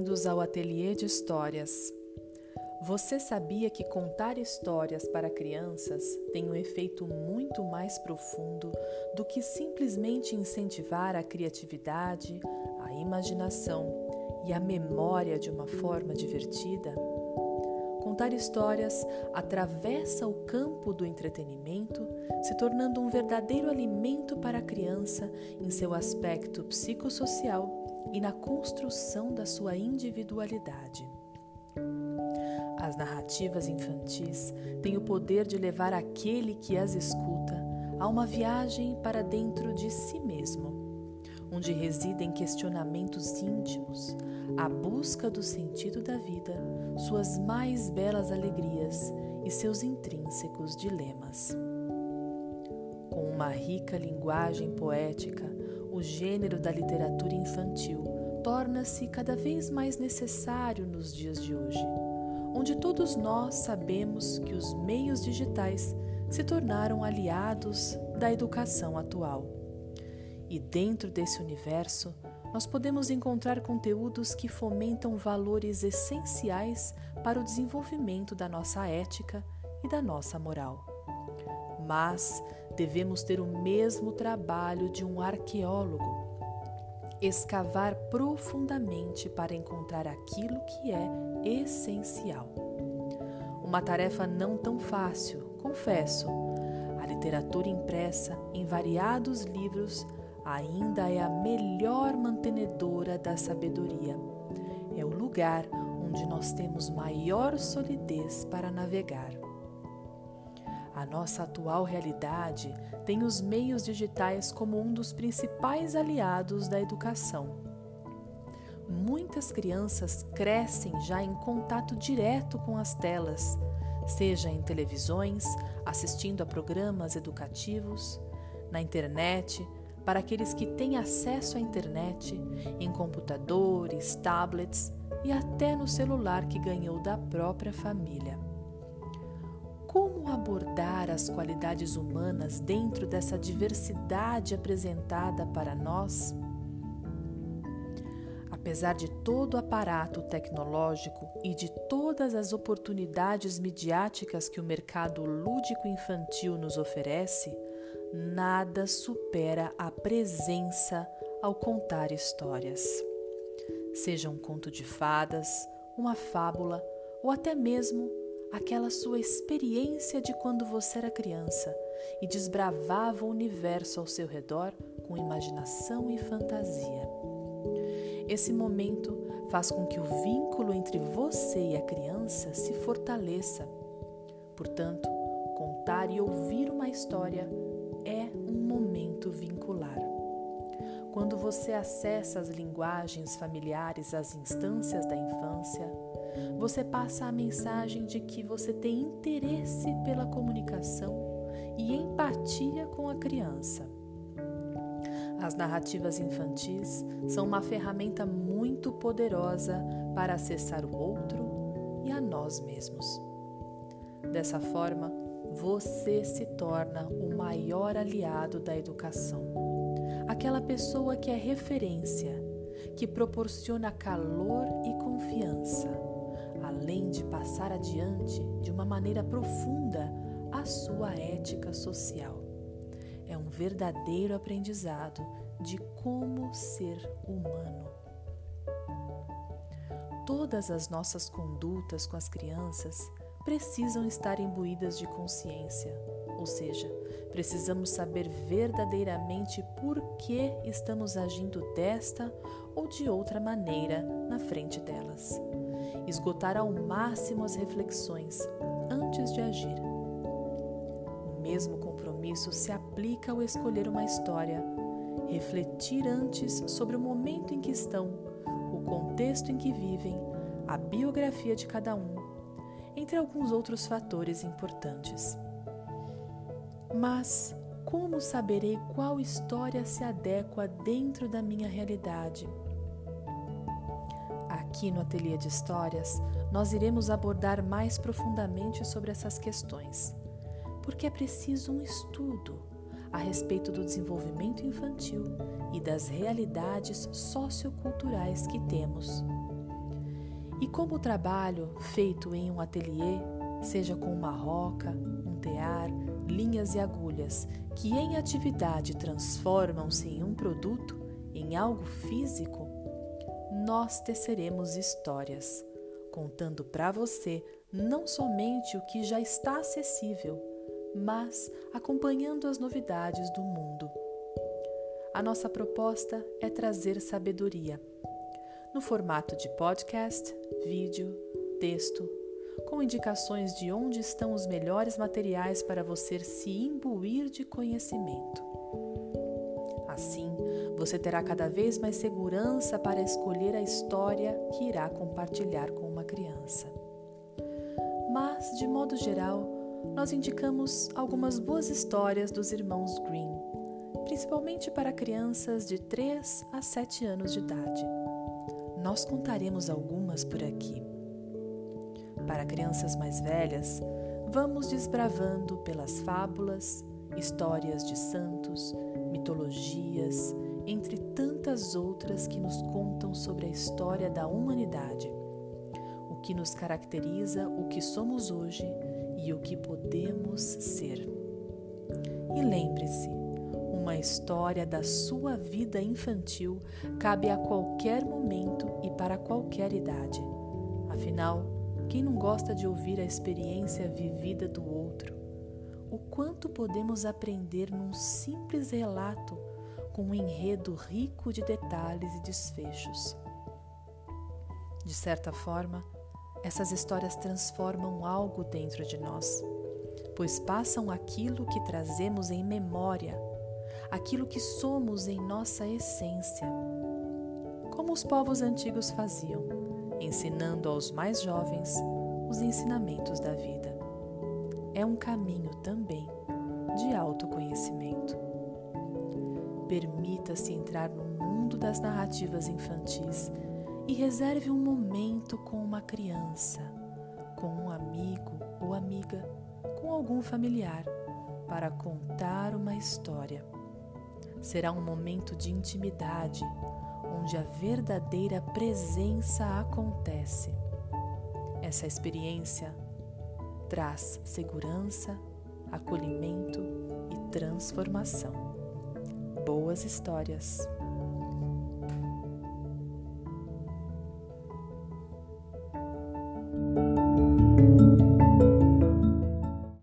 Bem-vindos ao Ateliê de Histórias. Você sabia que contar histórias para crianças tem um efeito muito mais profundo do que simplesmente incentivar a criatividade, a imaginação e a memória de uma forma divertida? Contar histórias atravessa o campo do entretenimento, se tornando um verdadeiro alimento para a criança em seu aspecto psicossocial e na construção da sua individualidade. As narrativas infantis têm o poder de levar aquele que as escuta a uma viagem para dentro de si mesmo, onde residem questionamentos íntimos, a busca do sentido da vida, suas mais belas alegrias e seus intrínsecos dilemas. Com uma rica linguagem poética, o gênero da literatura infantil torna-se cada vez mais necessário nos dias de hoje onde todos nós sabemos que os meios digitais se tornaram aliados da educação atual. E dentro desse universo, nós podemos encontrar conteúdos que fomentam valores essenciais para o desenvolvimento da nossa ética e da nossa moral. Mas devemos ter o mesmo trabalho de um arqueólogo escavar profundamente para encontrar aquilo que é essencial. Uma tarefa não tão fácil, confesso. A literatura impressa em variados livros ainda é a melhor mantenedora da sabedoria. É o lugar onde nós temos maior solidez para navegar. A nossa atual realidade tem os meios digitais como um dos principais aliados da educação. Muitas crianças crescem já em contato direto com as telas, seja em televisões, assistindo a programas educativos, na internet, para aqueles que têm acesso à internet, em computadores, tablets e até no celular que ganhou da própria família como abordar as qualidades humanas dentro dessa diversidade apresentada para nós? Apesar de todo o aparato tecnológico e de todas as oportunidades midiáticas que o mercado lúdico infantil nos oferece, nada supera a presença ao contar histórias. Seja um conto de fadas, uma fábula ou até mesmo aquela sua experiência de quando você era criança e desbravava o universo ao seu redor com imaginação e fantasia. Esse momento faz com que o vínculo entre você e a criança se fortaleça. Portanto, contar e ouvir uma história é um momento vincular. Quando você acessa as linguagens familiares às instâncias da infância, você passa a mensagem de que você tem interesse pela comunicação e empatia com a criança. As narrativas infantis são uma ferramenta muito poderosa para acessar o outro e a nós mesmos. Dessa forma, você se torna o maior aliado da educação. Aquela pessoa que é referência, que proporciona calor e confiança além de passar adiante de uma maneira profunda a sua ética social. É um verdadeiro aprendizado de como ser humano. Todas as nossas condutas com as crianças precisam estar imbuídas de consciência, ou seja, precisamos saber verdadeiramente por que estamos agindo desta ou de outra maneira na frente delas esgotar ao máximo as reflexões antes de agir. O mesmo compromisso se aplica ao escolher uma história, refletir antes sobre o momento em que estão, o contexto em que vivem, a biografia de cada um, entre alguns outros fatores importantes. Mas como saberei qual história se adequa dentro da minha realidade? Aqui no Ateliê de Histórias, nós iremos abordar mais profundamente sobre essas questões, porque é preciso um estudo a respeito do desenvolvimento infantil e das realidades socioculturais que temos. E como o trabalho feito em um ateliê, seja com uma roca, um tear, linhas e agulhas, que em atividade transformam-se em um produto, em algo físico, nós teceremos histórias, contando para você não somente o que já está acessível, mas acompanhando as novidades do mundo. A nossa proposta é trazer sabedoria, no formato de podcast, vídeo, texto, com indicações de onde estão os melhores materiais para você se imbuir de conhecimento. Assim, você terá cada vez mais segurança para escolher a história que irá compartilhar com uma criança. Mas, de modo geral, nós indicamos algumas boas histórias dos irmãos Green, principalmente para crianças de 3 a 7 anos de idade. Nós contaremos algumas por aqui. Para crianças mais velhas, vamos desbravando pelas fábulas, histórias de santos, mitologias, entre tantas outras que nos contam sobre a história da humanidade, o que nos caracteriza, o que somos hoje e o que podemos ser. E lembre-se, uma história da sua vida infantil cabe a qualquer momento e para qualquer idade. Afinal, quem não gosta de ouvir a experiência vivida do outro? O quanto podemos aprender num simples relato com um enredo rico de detalhes e desfechos. De certa forma, essas histórias transformam algo dentro de nós, pois passam aquilo que trazemos em memória, aquilo que somos em nossa essência. Como os povos antigos faziam, ensinando aos mais jovens os ensinamentos da vida. É um caminho também de autoconhecimento. Permita-se entrar no mundo das narrativas infantis e reserve um momento com uma criança, com um amigo ou amiga, com algum familiar, para contar uma história. Será um momento de intimidade, onde a verdadeira presença acontece. Essa experiência traz segurança, acolhimento e transformação boas histórias.